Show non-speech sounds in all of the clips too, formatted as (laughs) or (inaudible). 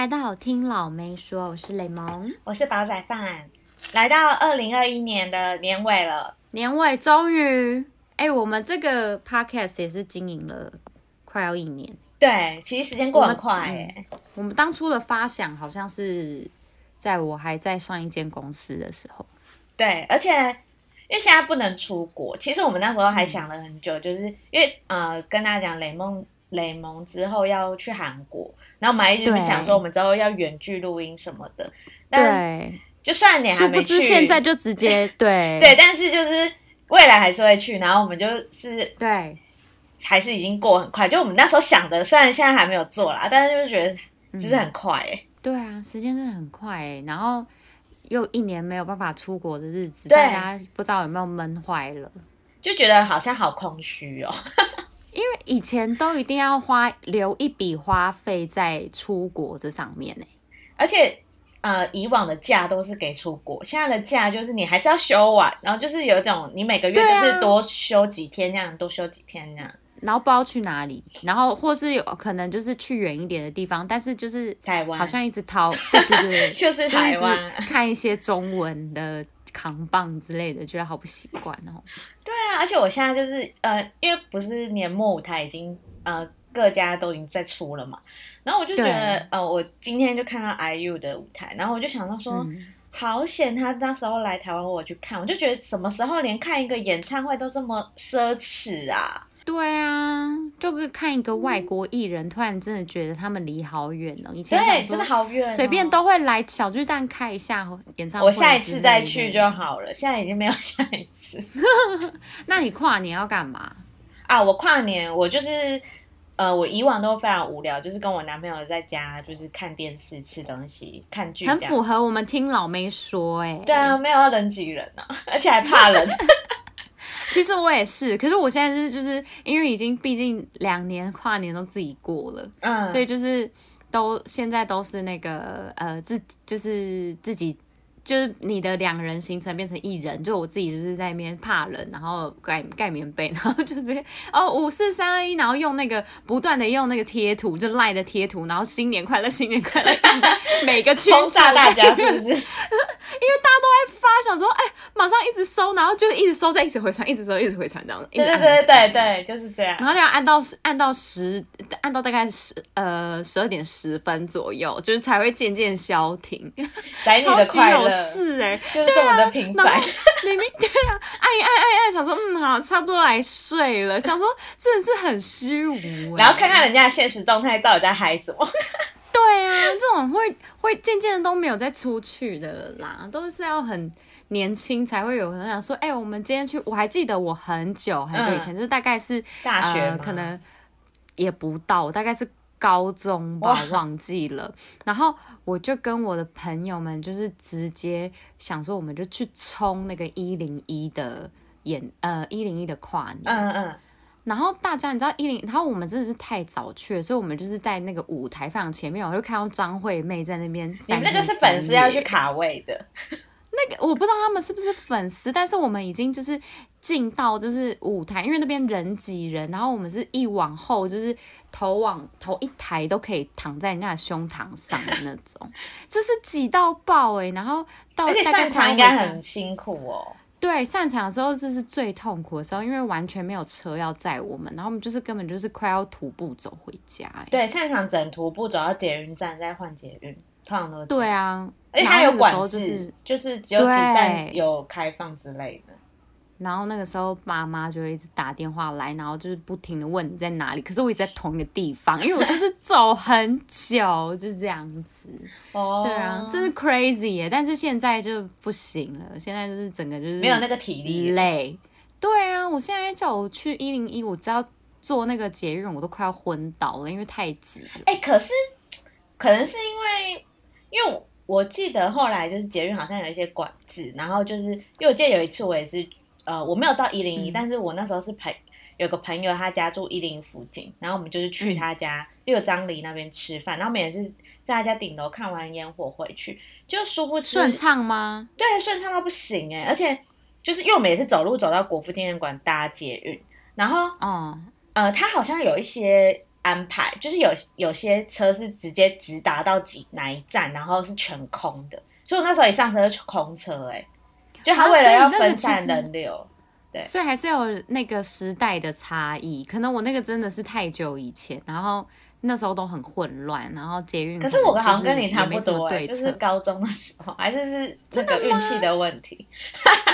来到听老妹说，我是雷蒙，我是煲仔饭。来到二零二一年的年尾了，年尾终于，哎、欸，我们这个 podcast 也是经营了快要一年。对，其实时间过很快哎、嗯。我们当初的发想好像是在我还在上一间公司的时候。对，而且因为现在不能出国，其实我们那时候还想了很久，嗯、就是因为呃，跟大家讲雷蒙。雷蒙之后要去韩国，然后我们还一直想说，我们之后要远距录音什么的。对，就算你还没去，现在就直接 (laughs) 对对，但是就是未来还是会去。然后我们就是对，还是已经过很快。就我们那时候想的，虽然现在还没有做啦，但是就是觉得就是很快哎、欸嗯。对啊，时间真的很快哎、欸。然后又一年没有办法出国的日子，大家不知道有没有闷坏了，就觉得好像好空虚哦。(laughs) 因为以前都一定要花留一笔花费在出国这上面呢，而且呃，以往的假都是给出国，现在的假就是你还是要休完，然后就是有一种你每个月就是多休几天那样，多休几天那样，然后不知道去哪里，然后或是有可能就是去远一点的地方，但是就是台湾，好像一直掏，对对对，(laughs) 就是台湾，看一些中文的。扛棒之类的，觉得好不习惯哦。对啊，而且我现在就是呃，因为不是年末舞台已经呃各家都已经在出了嘛，然后我就觉得呃，我今天就看到 IU 的舞台，然后我就想到说，嗯、好险他那时候来台湾，我去看，我就觉得什么时候连看一个演唱会都这么奢侈啊。对啊，就是看一个外国艺人，突然真的觉得他们离好远哦。以前对，真的好远，随便都会来小巨蛋看一下演唱会。我下一次再去就好了，现在已经没有下一次。(laughs) 那你跨年要干嘛啊？我跨年，我就是呃，我以往都非常无聊，就是跟我男朋友在家，就是看电视、吃东西、看剧，很符合我们听老妹说哎。对啊，没有要人挤人啊，而且还怕人。其实我也是，可是我现在是就是因为已经毕竟两年跨年都自己过了，嗯，所以就是都现在都是那个呃自就是自己。就是你的两人行程变成一人，就我自己就是在那边怕冷，然后盖盖棉被，然后就直接哦五四三二一，然后用那个不断的用那个贴图，就赖的贴图，然后新年快乐，新年快乐，(laughs) 每个圈炸大家是不是？因为大家都在发，想说哎，马上一直收，然后就一直收，再一直回传，一直收，一直回传这样子。对对对对对，就是这样。然后你要按到按到十，按到大概十呃十二点十分左右，就是才会渐渐消停。宅女的快乐。是哎、欸，就是这么的平凡。明明对啊，按一按按按，想说嗯好，差不多来睡了。想说真的是很虚无、欸，然后看看人家的现实动态到底在嗨什么。(laughs) 对啊，这种会会渐渐的都没有再出去的啦，都是要很年轻才会有人想说，哎、欸，我们今天去。我还记得我很久很久以前，嗯、就是大概是大学、呃，可能也不到，大概是。高中吧，忘记了。然后我就跟我的朋友们，就是直接想说，我们就去冲那个一零一的演，呃，一零一的跨年。嗯嗯。然后大家你知道一零，然后我们真的是太早去了，所以我们就是在那个舞台非常前面，我就看到张惠妹在那边。你那个是粉丝要去卡位的。那个我不知道他们是不是粉丝，但是我们已经就是进到就是舞台，因为那边人挤人，然后我们是一往后就是。头往头一抬都可以躺在人家的胸膛上的那种，(laughs) 这是挤到爆哎、欸！然后到大场应该很辛苦哦。对，散场的时候这是最痛苦的时候，因为完全没有车要载我们，然后我们就是根本就是快要徒步走回家、欸。对，散场只能徒步走到捷运站再换捷运，通常都对啊。而且它有管制，就是就是只有几站有开放之类的。然后那个时候，爸妈就会一直打电话来，然后就是不停的问你在哪里。可是我一直在同一个地方，因为我就是走很久，就是这样子。哦，对啊，真是 crazy 耶！但是现在就不行了，现在就是整个就是没有那个体力累。对啊，我现在叫我去一零一，我只要坐那个捷运，我都快要昏倒了，因为太挤了。哎，可是可能是因为，因为我记得后来就是捷运好像有一些管制，然后就是因为我记得有一次我也是。呃，我没有到一零一，但是我那时候是陪有个朋友，他家住一零一附近，然后我们就是去他家六张犁那边吃饭，然后我们也是在他家顶楼看完烟火回去，就殊不知顺畅吗？对，顺畅到不行哎，而且就是因为我们也是走路走到国父纪念馆搭捷运，然后，哦，呃，他好像有一些安排，就是有有些车是直接直达到几哪一站，然后是全空的，所以我那时候一上车是空车，欸，哎，就他为了要分散人流，对，所以还是有那个时代的差异，可能我那个真的是太久以前，然后那时候都很混乱，然后捷运可，可是我好像跟你差不多，欸，就是高中的时候，还是是这个运气的问题，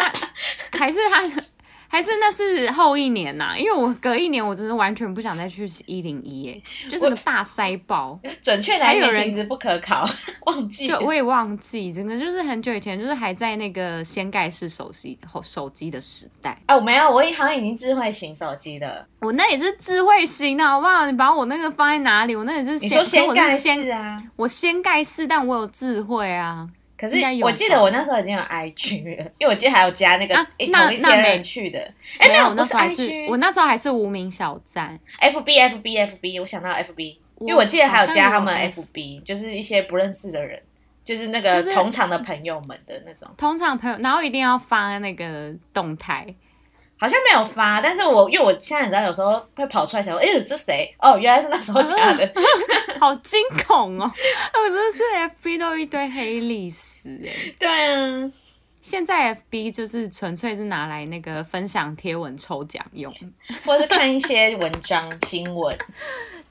(laughs) 还是他。还是那是后一年呐、啊，因为我隔一年我真的完全不想再去一零一，哎，就是个大塞爆。准确来讲，其实不可考，忘记。对，我也忘记，真的就是很久以前，就是还在那个掀盖式手机手机的时代。哦，没有，我好像已经智慧型手机的。我那也是智慧型的，好不好？你把我那个放在哪里？我那也是掀，你说掀盖式啊？我掀盖式，但我有智慧啊。可是我记得我那时候已经有 IG 了，因为我记得还有加那个、啊、那那没去的。哎，没有，我那时候还是我那时候还是无名小站，FB FB FB，我想到 FB，因为我记得还有加他们 FB，就是一些不认识的人，就是那个同场的朋友们的那种、就是、同场朋友，然后一定要发那个动态。好像没有发，但是我因为我现在你知道，有时候会跑出来想说，哎呦，这谁？哦，原来是那时候加的，(laughs) 好惊恐哦！(laughs) 我真的是 FB 都一堆黑历史哎。对啊，现在 FB 就是纯粹是拿来那个分享贴文抽奖用，或者是看一些文章新闻。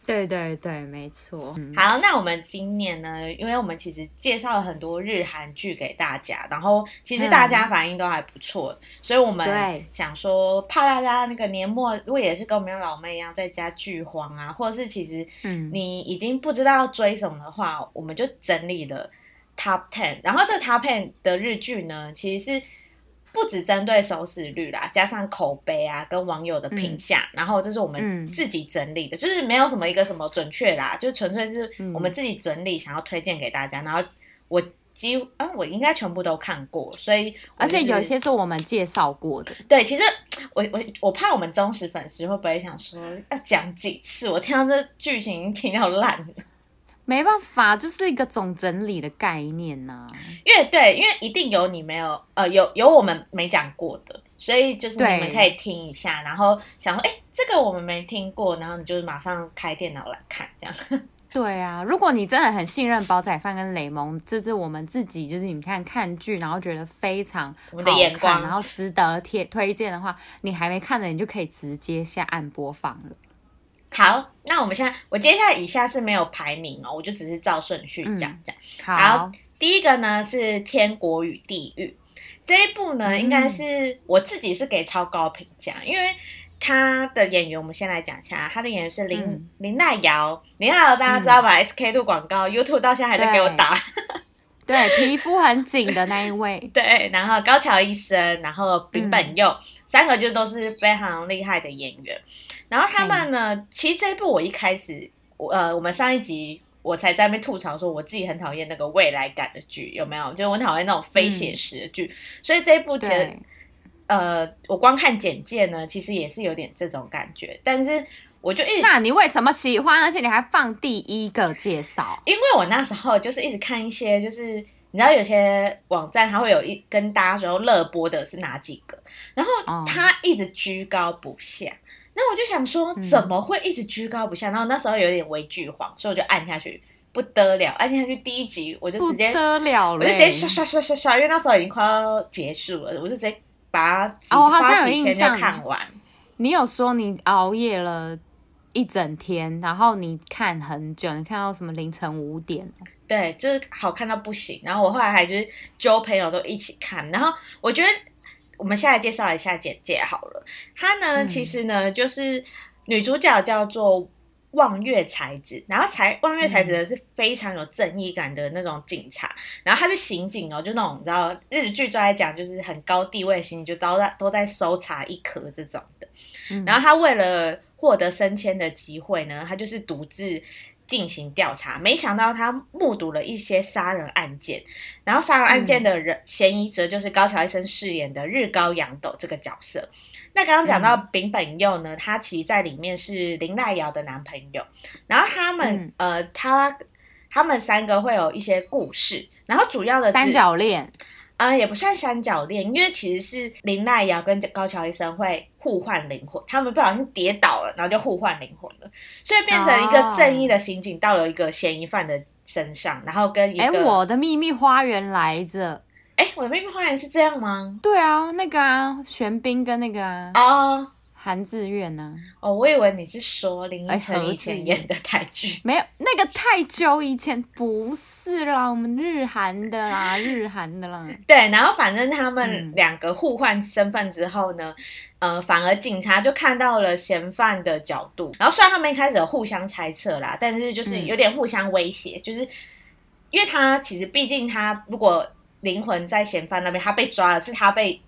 对对对，没错。好，那我们今年呢？因为我们其实介绍了很多日韩剧给大家，然后其实大家反应都还不错，嗯、所以我们想说，怕大家那个年末如果也是跟我们老妹一样在家剧荒啊，或者是其实你已经不知道要追什么的话，嗯、我们就整理了 Top Ten，然后这个 Top Ten 的日剧呢，其实是。不只针对收视率啦，加上口碑啊，跟网友的评价，嗯、然后这是我们自己整理的，嗯、就是没有什么一个什么准确啦，就纯粹是我们自己整理，想要推荐给大家。嗯、然后我几乎啊，我应该全部都看过，所以、就是、而且有一些是我们介绍过的。对，其实我我我怕我们忠实粉丝会不会想说要讲几次？我听到这剧情听到烂了。没办法，就是一个总整理的概念呐、啊。因为对，因为一定有你没有，呃，有有我们没讲过的，所以就是你们可以听一下，然后想说，哎，这个我们没听过，然后你就马上开电脑来看，这样。(laughs) 对啊，如果你真的很信任煲仔饭跟雷蒙，就是我们自己，就是你看看剧，然后觉得非常好看，眼光然后值得贴推荐的话，你还没看的，你就可以直接下按播放了。好，那我们现在，我接下来以下是没有排名哦，我就只是照顺序讲讲。嗯、好，第一个呢是《天国与地狱》这一部呢，嗯、应该是我自己是给超高评价，因为他的演员，我们先来讲一下，他的演员是林、嗯、林奈瑶，林奈瑶大家知道吧、嗯、？SK two 广告，YouTube 到现在还在给我打。对，皮肤很紧的那一位。(laughs) 对，然后高桥医生，然后冰本佑，嗯、三个就都是非常厉害的演员。然后他们呢，嗯、其实这一部我一开始，呃，我们上一集我才在那边吐槽说，我自己很讨厌那个未来感的剧，有没有？就是我讨厌那种非写实的剧，嗯、所以这一部其实，呃，我光看简介呢，其实也是有点这种感觉。但是我就一直，那你为什么喜欢？而且你还放第一个介绍？因为我那时候就是一直看一些，就是你知道有些网站它会有一跟大家说热播的是哪几个，然后它一直居高不下。嗯那我就想说，怎么会一直居高不下？嗯、然后那时候有点微剧荒，所以我就按下去，不得了，按下去第一集我就直接不得了，我就直接刷刷刷刷刷，因为那时候已经快要结束了，我就直接把它哦，好像有印象看完。你有说你熬夜了一整天，然后你看很久，你看到什么凌晨五点？对，就是好看到不行。然后我后来还就是揪朋友都一起看，然后我觉得。我们现在介绍一下简介好了。她呢，嗯、其实呢，就是女主角叫做望月才子，然后才望月才子呢是非常有正义感的那种警察，嗯、然后她是刑警哦，就那种你知道日剧就在讲，就是很高地位刑警，就都在都在搜查一颗这种的。嗯、然后她为了获得升迁的机会呢，他就是独自。进行调查，没想到他目睹了一些杀人案件，然后杀人案件的人、嗯、嫌疑者就是高桥医生饰演的日高阳斗这个角色。那刚刚讲到丙本佑呢，嗯、他其实在里面是林奈瑶的男朋友，然后他们、嗯、呃，他他们三个会有一些故事，然后主要的三角恋，啊、呃，也不算三角恋，因为其实是林奈瑶跟高桥医生会互换灵魂，他们不小心跌倒了，然后就互换灵魂了，所以变成一个正义的刑警到了一个嫌疑犯的身上，然后跟一个哎，我的秘密花园来着，哎，我的秘密花园是这样吗？对啊，那个啊，玄彬跟那个啊。哦韩志愿呢？哦，我以为你是说林依晨以前演的台剧，没有那个太久以前，不是啦，我们日韩的啦，日韩的啦。(laughs) 对，然后反正他们两个互换身份之后呢，嗯、呃，反而警察就看到了嫌犯的角度，然后虽然他们一开始有互相猜测啦，但是就是有点互相威胁，嗯、就是因为他其实毕竟他如果灵魂在嫌犯那边，他被抓了，是他被。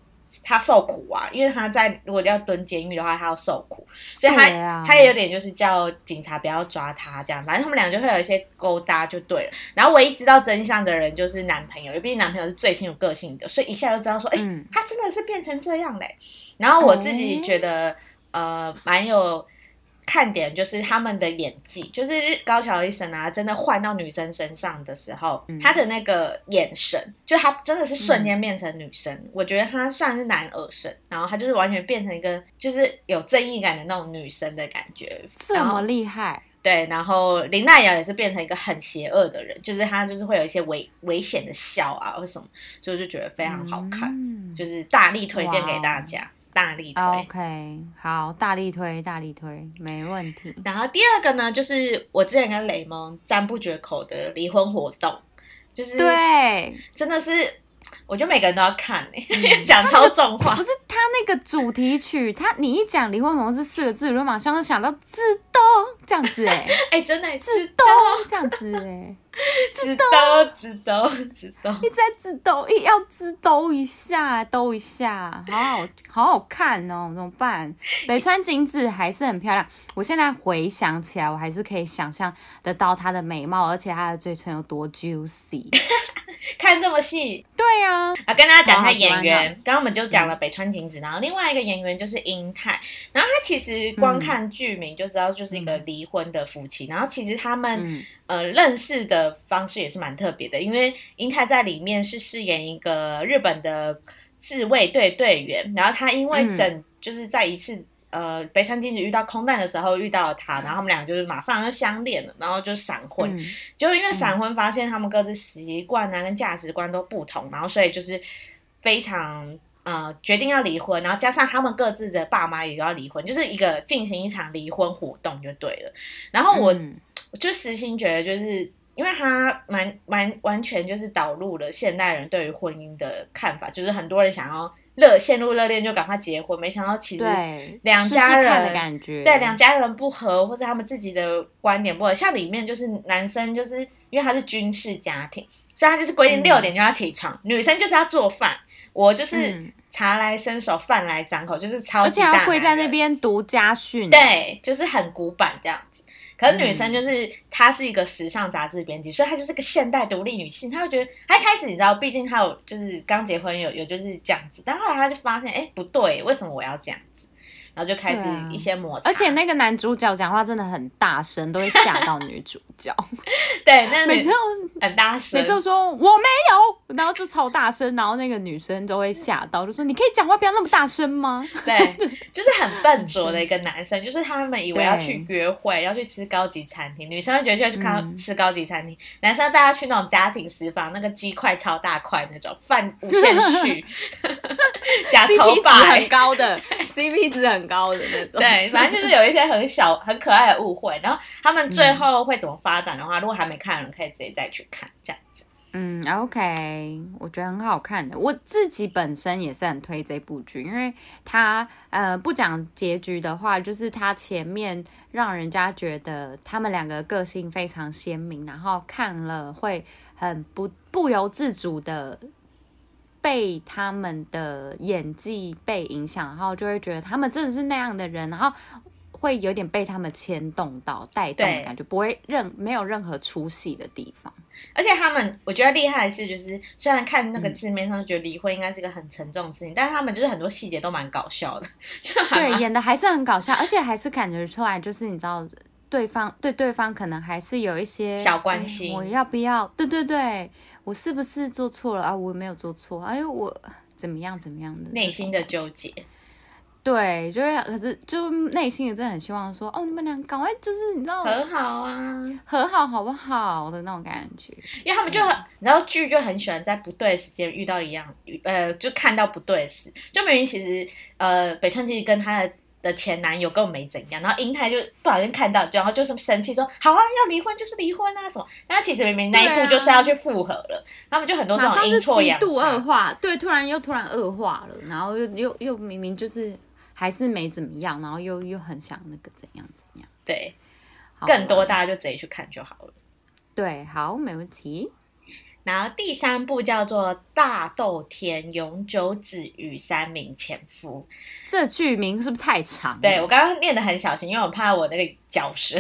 他受苦啊，因为他在如果要蹲监狱的话，他要受苦，所以他、啊、他也有点就是叫警察不要抓他这样，反正他们俩就会有一些勾搭就对了。然后唯一知道真相的人就是男朋友，因为毕竟男朋友是最清楚个性的，所以一下就知道说，哎、嗯，他真的是变成这样嘞。然后我自己觉得，欸、呃，蛮有。看点就是他们的演技，就是高桥医生啊，真的换到女生身上的时候，嗯、他的那个眼神，就他真的是瞬间变成女生。嗯、我觉得他算是男儿身，然后他就是完全变成一个就是有正义感的那种女生的感觉，这么厉害。对，然后林奈瑶也是变成一个很邪恶的人，就是他就是会有一些危危险的笑啊或什么，所以我就觉得非常好看，嗯、就是大力推荐给大家。大力推，OK，好，大力推，大力推，没问题。然后第二个呢，就是我之前跟雷蒙赞不绝口的离婚活动，就是对，真的是。我觉得每个人都要看诶、欸，讲、嗯、(laughs) 超重话。不是他那个主题曲，他你一讲离婚红这四个字，我就马上就想到自动这样子诶、欸，(laughs) 哎、欸，真的自动这样子诶、欸，自动自动自动，一直在自动，一要知道一下，兜一下，好好好好看哦，怎么办？(laughs) 北川景子还是很漂亮，我现在回想起来，我还是可以想象得到她的美貌，而且她的嘴唇有多 juicy。(laughs) (laughs) 看这么细，对呀、啊。啊，跟大家讲一下演员，刚刚我们就讲了北川景子，然后另外一个演员就是英泰，然后他其实光看剧名就知道就是一个离婚的夫妻，嗯、然后其实他们、嗯、呃认识的方式也是蛮特别的，因为英泰在里面是饰演一个日本的自卫队队员，然后他因为整、嗯、就是在一次。呃，北山金子遇到空难的时候遇到了他，然后他们俩就是马上就相恋了，然后就闪婚。嗯、就因为闪婚，发现他们各自习惯啊跟价值观都不同，然后所以就是非常呃决定要离婚，然后加上他们各自的爸妈也要离婚，就是一个进行一场离婚活动就对了。然后我、就私心觉得，就是因为他蛮蛮完全就是导入了现代人对于婚姻的看法，就是很多人想要。热陷入热恋就赶快结婚，没想到其实两家人试试的感觉，对两家人不合，或者他们自己的观点不合。像里面就是男生就是因为他是军事家庭，所以他就是规定六点就要起床，嗯、女生就是要做饭，我就是茶来伸手饭来张口，就是超级大，而且要跪在那边读家训，对，就是很古板这样子。可是女生就是她是一个时尚杂志编辑，所以她就是个现代独立女性。她会觉得，她一开始你知道，毕竟她有就是刚结婚有有就是这样子，但后来她就发现，哎，不对，为什么我要这样？然后就开始一些摩擦，而且那个男主角讲话真的很大声，都会吓到女主角。(laughs) 对，那每次很大声，每次说我没有，然后就超大声，然后那个女生都会吓到，就说你可以讲话不要那么大声吗？对，就是很笨拙的一个男生，就是他们以为要去约会，要去吃高级餐厅，女生会觉得要去看吃高级餐厅，男生带他去那种家庭食房，那个鸡块超大块那种，饭无限续，(laughs) 假头发很高的，CP 值很。高的那种，对，反正就是有一些很小、(laughs) 很可爱的误会。然后他们最后会怎么发展的话，嗯、如果还没看的人，可以直接再去看这样子。嗯，OK，我觉得很好看的。我自己本身也是很推这部剧，因为它呃不讲结局的话，就是它前面让人家觉得他们两个个性非常鲜明，然后看了会很不不由自主的。被他们的演技被影响，然后就会觉得他们真的是那样的人，然后会有点被他们牵动到、带动的感觉，不会任没有任何出戏的地方。而且他们，我觉得厉害的是，就是虽然看那个字面上觉得离婚应该是一个很沉重的事情，嗯、但是他们就是很多细节都蛮搞笑的，就对，演的还是很搞笑，而且还是感觉出来，就是你知道。对方对对方可能还是有一些小关心，我要不要？对对对，我是不是做错了？啊？我没有做错，哎呦，我怎么样怎么样的？内心的纠结。对，就会，可是就内心也真的很希望说，哦，你们俩赶快就是你知道和好啊，和好好不好的那种感觉，因为他们就很，然后剧就很喜欢在不对的时间遇到一样，呃，就看到不对的事，就明明其实呃，北川景跟他的的前男友根本没怎样，然后英泰就不小心看到，然后就是生气说，好啊，要离婚就是离婚啊什么，那其实明明那一步就是要去复合了，啊、他们就很多这种阴错阳差，度恶化，对，突然又突然恶化了，然后又又又明明就是。还是没怎么样，然后又又很想那个怎样怎样。对，更多大家就直接去看就好了。对，好，没问题。然后第三部叫做《大豆田永久子与三名前夫》，这剧名是不是太长？对，我刚刚念的很小心，因为我怕我那个 (laughs) 脚舌。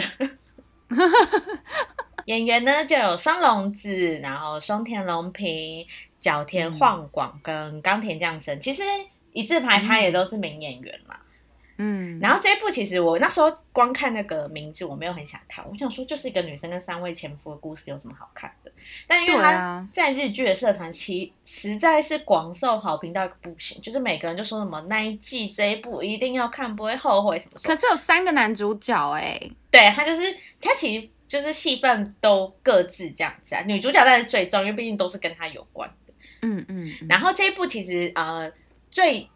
演员呢就有松隆子，然后松田龙平、角田晃广跟冈田将生。其实。一字排开也都是名演员嘛，嗯，然后这一部其实我那时候光看那个名字，我没有很想看，我想说就是一个女生跟三位前夫的故事，有什么好看的？但因为他在日剧的社团其实在是广受好评到一个不行，就是每个人就说什么那一季这一部一定要看，不会后悔什么。可是有三个男主角哎、欸，对他就是他其实就是戏份都各自这样子啊，女主角当然最重，因为毕竟都是跟他有关的，嗯嗯，嗯。然后这一部其实呃。最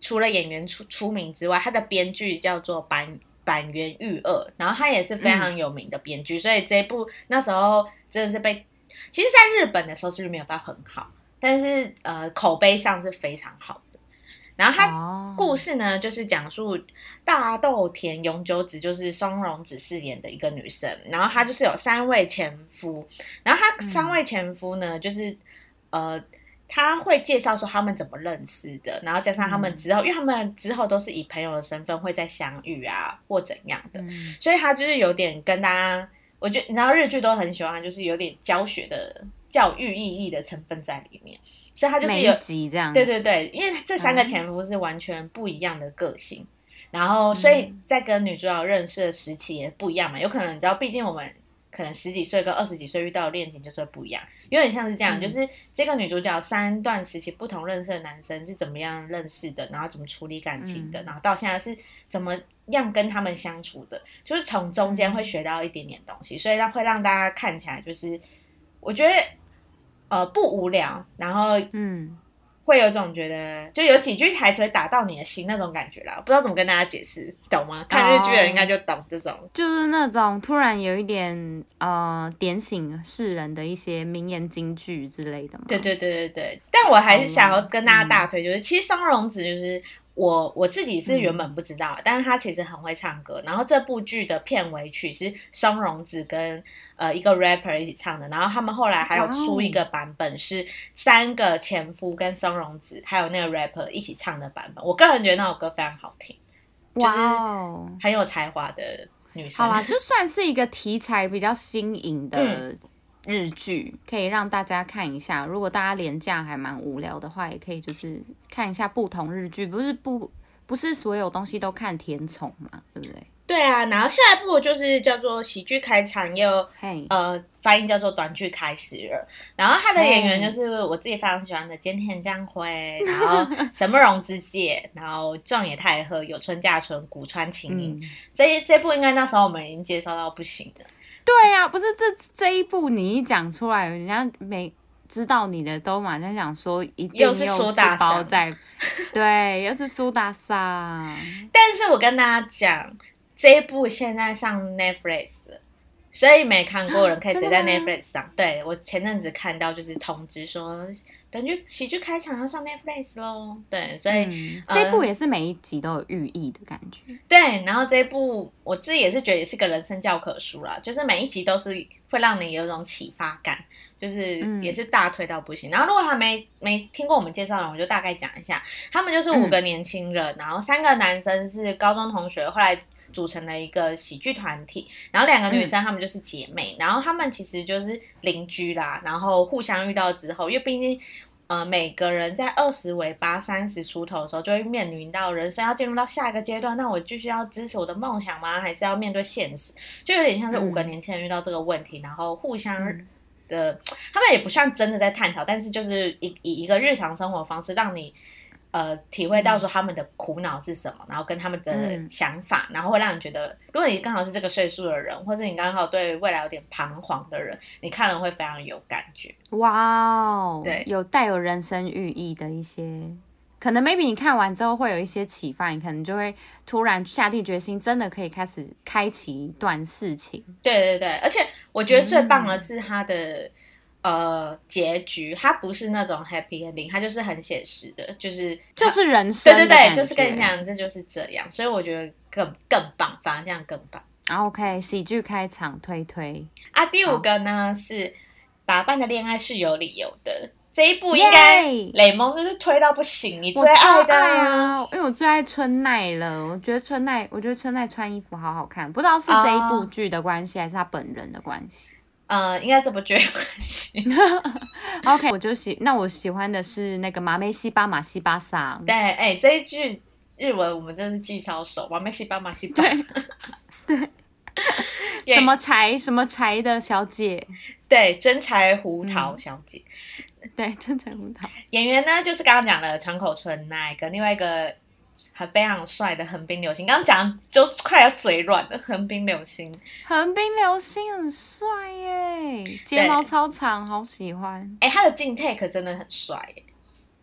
除了演员出出名之外，他的编剧叫做板板垣裕二，然后他也是非常有名的编剧，嗯，所以这一部那时候真的是被，其实，在日本的收视率没有到很好，但是呃口碑上是非常好的。然后他故事呢，就是讲述大豆田永久子，就是松隆子饰演的一个女生，然后她就是有三位前夫，然后她三位前夫呢，嗯，就是呃。他会介绍说他们怎么认识的，然后加上他们之后，嗯、因为他们之后都是以朋友的身份会再相遇啊，或怎样的，嗯、所以他就是有点跟大家，我觉得你知道日剧都很喜欢，就是有点教学的教育意义的成分在里面，所以他就是有集这样，对对对，因为这三个前夫是完全不一样的个性，嗯、然后所以在跟女主角认识的时期也不一样嘛，有可能你知道，毕竟我们。可能十几岁跟二十几岁遇到的恋情就是会不一样，有点像是这样，嗯、就是这个女主角三段时期不同认识的男生是怎么样认识的，然后怎么处理感情的，嗯、然后到现在是怎么样跟他们相处的，就是从中间会学到一点点东西，所以让会让大家看起来就是我觉得呃不无聊，然后嗯。会有种觉得，就有几句台词打到你的心那种感觉啦，不知道怎么跟大家解释，懂吗？看日剧的人应该就懂这种，就是那种突然有一点呃点醒世人的一些名言金句之类的嘛。对对对对对，但我还是想要跟大家大推，就是、嗯、其实松隆子就是。我我自己是原本不知道，嗯、但是他其实很会唱歌。然后这部剧的片尾曲是松荣子跟呃一个 rapper 一起唱的。然后他们后来还有出一个版本，是三个前夫跟松荣子还有那个 rapper 一起唱的版本。我个人觉得那首歌非常好听，哇哦，很有才华的女生。好啦，就算是一个题材比较新颖的。(laughs) 嗯日剧可以让大家看一下，如果大家廉价还蛮无聊的话，也可以就是看一下不同日剧，不是不不是所有东西都看甜宠嘛，对不对？对啊，然后下一部就是叫做喜剧开场，又嘿呃发音叫做短剧开始了。然后他的演员就是我自己非常喜欢的菅田将晖，然后神木荣之介，(laughs) 然后状野太和、有村架纯、古川琴音。嗯、这这部应该那时候我们已经介绍到不行的。对呀、啊，不是这这一步你一讲出来，人家没知道你的都马上讲说一定又是苏大包在，(laughs) 对，又是苏大上。但是我跟大家讲，这一部现在上 Netflix，所以没看过人可以直接在 Netflix 上。对，我前阵子看到就是通知说。感觉喜剧开场要上 Netflix 喽，对，所以、这一部也是每一集都有寓意的感觉。对，然后这一部我自己也是觉得也是个人生教科书啦，就是每一集都是会让你有一种启发感，就是也是大推到不行。嗯、然后如果还没没听过我们介绍的，我就大概讲一下，他们就是五个年轻人，嗯、然后三个男生是高中同学，后来。组成了一个喜剧团体，然后两个女生她们就是姐妹，嗯、然后她们其实就是邻居啦，然后互相遇到之后，因为毕竟呃，每个人在二十尾巴、三十出头的时候，就会面临到人生要进入到下一个阶段。那我继续要支持我的梦想吗？还是要面对现实？就有点像是五个年轻人遇到这个问题，嗯、然后互相的，他们也不像真的在探讨，但是就是以以一个日常生活方式让你。呃，体会到说他们的苦恼是什么，嗯、然后跟他们的想法，嗯、然后会让你觉得，如果你刚好是这个岁数的人，或者你刚好对未来有点彷徨的人，你看了会非常有感觉。哇哦，对，有带有人生寓意的一些，可能 maybe 你看完之后会有一些启发，你可能就会突然下定决心，真的可以开始开启一段事情。对对对，而且我觉得最棒的是他的。嗯呃，结局它不是那种 happy ending，它就是很写实的，就是就是人生，对对对，就是跟你讲，这就是这样，所以我觉得更更棒，反而这样更棒。OK，喜剧开场推推啊，第五个呢是打扮的恋爱是有理由的，这一部应该雷蒙就是推到不行，你最爱的爱啊，因为我最爱春奈了，我觉得春奈，我觉得春奈穿衣服好好看，不知道是这一部剧的关系，哦、还是他本人的关系。呃，应该这部剧有关系。(laughs) OK，我就喜，那我喜欢的是那个马梅西巴马西巴桑。对，哎、欸，这一句日文我们真是记超熟，马梅西巴马西巴。对，(laughs) 对。什么柴什么柴的小姐？对，真柴胡桃小姐。嗯、对，真柴胡桃。演员呢，就是刚刚讲的川口春奈跟另外一个。还非常帅的横滨流星，刚刚讲就快要嘴软的横滨流星，横滨流星很帅耶，睫毛超长，好喜欢。哎、欸，他的近 take 真的很帅耶，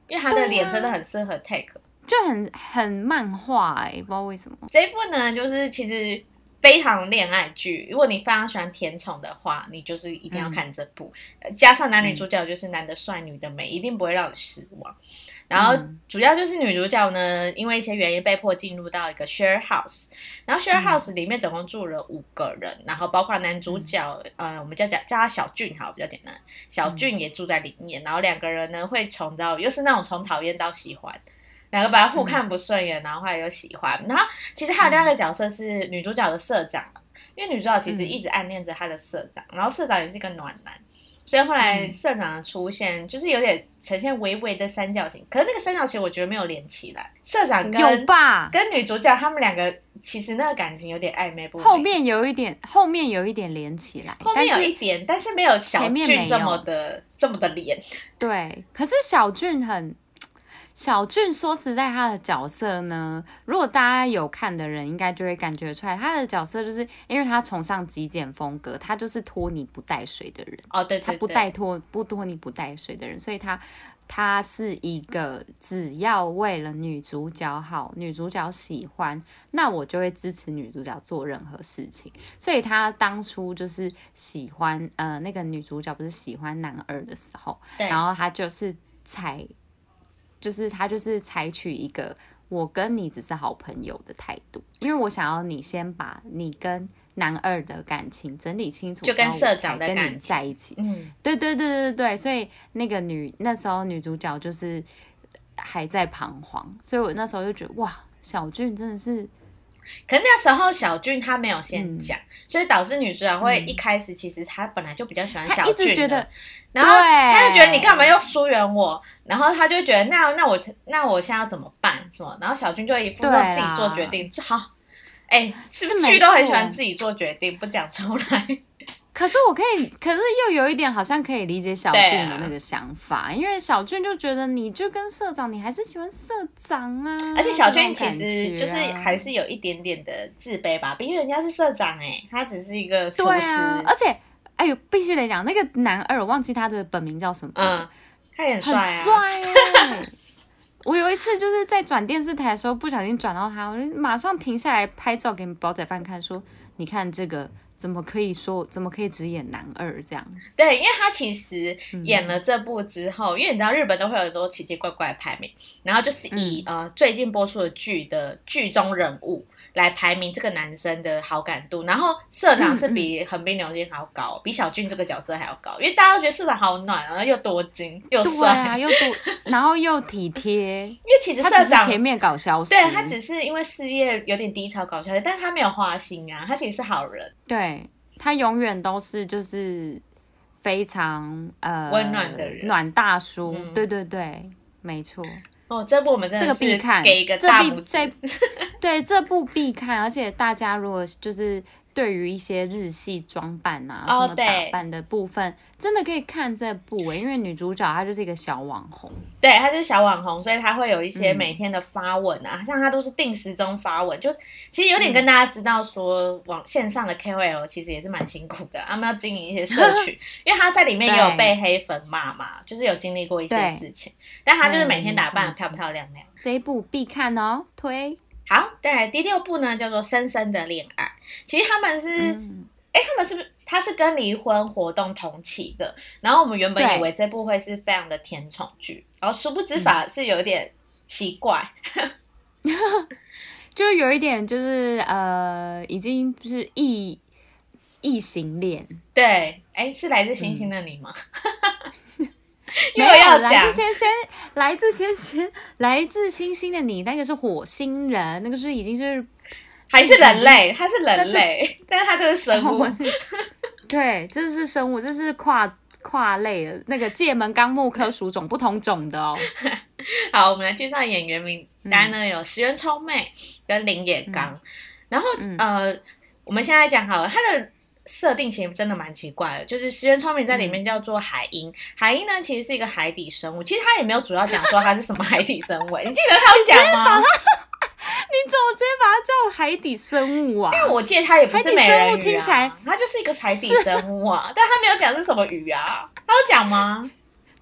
因为他的脸真的很适合 take，、啊、就很很漫画哎，不知道为什么。这一部呢，就是其实非常恋爱剧，如果你非常喜欢甜宠的话，你就是一定要看这部。嗯、加上男女主角就是男的帅，女的美，嗯、一定不会让你失望。然后主要就是女主角呢，因为一些原因被迫进入到一个 share house，然后 share house 里面总共住了五个人，嗯、然后包括男主角，嗯、呃，我们叫叫叫他小俊，好，比较简单，小俊也住在里面，嗯、然后两个人呢会从到又是那种从讨厌到喜欢，两个把他互看不顺眼，嗯、然后后来又喜欢，然后其实还有另外一个角色是女主角的社长，因为女主角其实一直暗恋着她的社长，然后社长也是一个暖男。所以后来社长的出现，嗯、就是有点呈现微微的三角形，可是那个三角形我觉得没有连起来。社长跟有吧跟女主角他们两个其实那个感情有点暧昧不明。后面有一点，后面有一点连起来，后面有一点，但是，但是没有小俊这么的这么的连。对，可是小俊很。小俊说实在，他的角色呢，如果大家有看的人，应该就会感觉出来，他的角色就是因为他崇尚极简风格，他就是拖泥不带水的人。哦，对，对，对，他不带拖不拖泥不带水的人，所以他他是一个只要为了女主角好，女主角喜欢，那我就会支持女主角做任何事情。所以他当初就是喜欢呃那个女主角不是喜欢男二的时候，然后他就是采。就是他，就是采取一个我跟你只是好朋友的态度，因为我想要你先把你跟男二的感情整理清楚，就跟社长的感情在一起。嗯，对对对对对，所以那个女那时候女主角就是还在彷徨，所以我那时候就觉得哇，小俊真的是。可是那时候小俊他没有先讲，嗯、所以导致女主角会一开始其实她本来就比较喜欢小俊的，然后他就觉得你干嘛又疏远我，然后他就觉得那那我那我现在要怎么办什么？然后小俊就一副要自己做决定，就好，哎，是不是剧都很喜欢自己做决定，不讲出来。可是我可以，可是又有一点好像可以理解小俊的那个想法，啊、因为小俊就觉得你就跟社长，你还是喜欢社长啊。而且小俊其实就是还是有一点点的自卑吧，因为人家是社长哎、欸，他只是一个厨师。对啊，而且哎呦，必须得讲那个男二，我忘记他的本名叫什么。嗯，他也很帅、啊，很帅哎。我有一次就是在转电视台的时候，不小心转到他，我就马上停下来拍照给煲仔饭看，说你看这个。怎么可以说？怎么可以只演男二这样？对，因为他其实演了这部之后，嗯、因为你知道日本都会有很多奇奇怪怪的排名，然后就是以、嗯、呃最近播出的剧的剧中人物。来排名这个男生的好感度，然后社长是比横滨牛津还要高，比小俊这个角色还要高，因为大家都觉得社长好暖，然后又多金又帅啊，又多，(laughs) 然后又体贴。因为其实社长前面搞消失，对，他只是因为事业有点低潮搞消失，但是他没有花心啊，他其实是好人。对，他永远都是就是非常呃温暖的人，暖大叔，嗯、对对对，没错。哦，这部我们真的这个必看，给一个大拇指。(laughs) 对，这部必看，而且大家如果就是。对于一些日系装扮啊，什么打扮的部分，真的可以看这部诶，因为女主角她就是一个小网红，对，她就是小网红，所以她会有一些每天的发文啊，嗯、像她都是定时钟发文，就其实有点跟大家知道说，网线上的 KOL 其实也是蛮辛苦的，他们要经营一些社 (laughs) 群，因为她在里面也有被黑粉骂嘛，就是有经历过一些事情，但她就是每天打扮漂漂亮亮，这一部必看哦，推。好，再来第六部呢，叫做《深深的恋爱》。其实他们是，哎、嗯欸，他们是不是？他是跟离婚活动同期的。然后我们原本以为这部会是非常的甜宠剧，然后殊不知反而是有点奇怪，嗯、(laughs) 就有一点就是呃，已经是异异性恋。对，哎、欸，是来自星星的你吗？嗯 (laughs) 没有要来自先先，来自星星，来自星星的你，那个是火星人，那个是已经是还是人类，它是人类，但是它这个生物，(laughs) 对，这是生物，这是跨跨类的，那个界门纲目科属种不同种的哦。(laughs) 好，我们来介绍演员名单呢，有石原聪妹跟林野刚，嗯、然后、嗯、呃，我们现在讲好了他的。设定其实真的蛮奇怪的，就是石原聪美在里面叫做海鹰，嗯、海鹰呢其实是一个海底生物，其实他也没有主要讲说它是什么海底生物，你记得他有讲吗？(laughs) 你怎么直接把它叫海底生物啊？因为我记得它也不是美人鱼、啊、听起来它就是一个海底生物啊，是 (laughs) 但它没有讲是什么鱼啊，它有讲吗？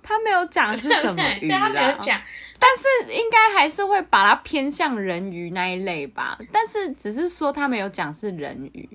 他没有讲是什么鱼，(laughs) 对，他没有讲，但是应该还是会把它偏向人鱼那一类吧，但是只是说他没有讲是人鱼。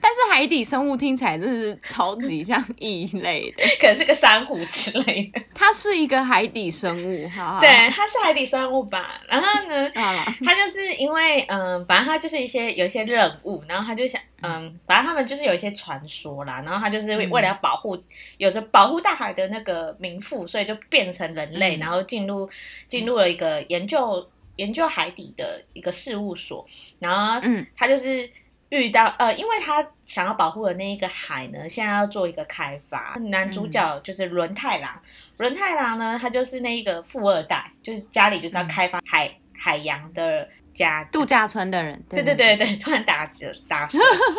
但是海底生物听起来真是超级像异类的，(laughs) 可能是个珊瑚之类的。它是一个海底生物，好好。对，它是海底生物吧。然后呢，(laughs) 它就是因为嗯，反正它就是一些有一些任务，然后他就想嗯，反正他们就是有一些传说啦，然后他就是为了要保护、嗯、有着保护大海的那个名副，所以就变成人类，嗯、然后进入进入了一个研究研究海底的一个事务所，然后嗯，他就是。遇到呃，因为他想要保护的那一个海呢，现在要做一个开发。男主角就是轮太郎，轮、嗯、太郎呢，他就是那一个富二代，就是家里就是要开发海、嗯、海洋的家度假村的人。对对对对，突然打着打手。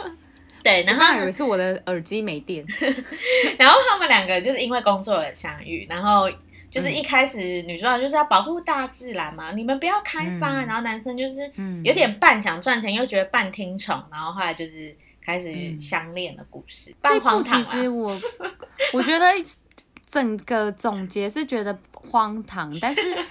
(laughs) 对，然后他以为是我的耳机没电。(laughs) 然后他们两个就是因为工作而相遇，然后。就是一开始女主角就是要保护大自然嘛，你们不要开发。然后男生就是有点半想赚钱，又觉得半听从，然后后来就是开始相恋的故事。这部其实我 (laughs) 我觉得整个总结是觉得荒唐，但是 (laughs)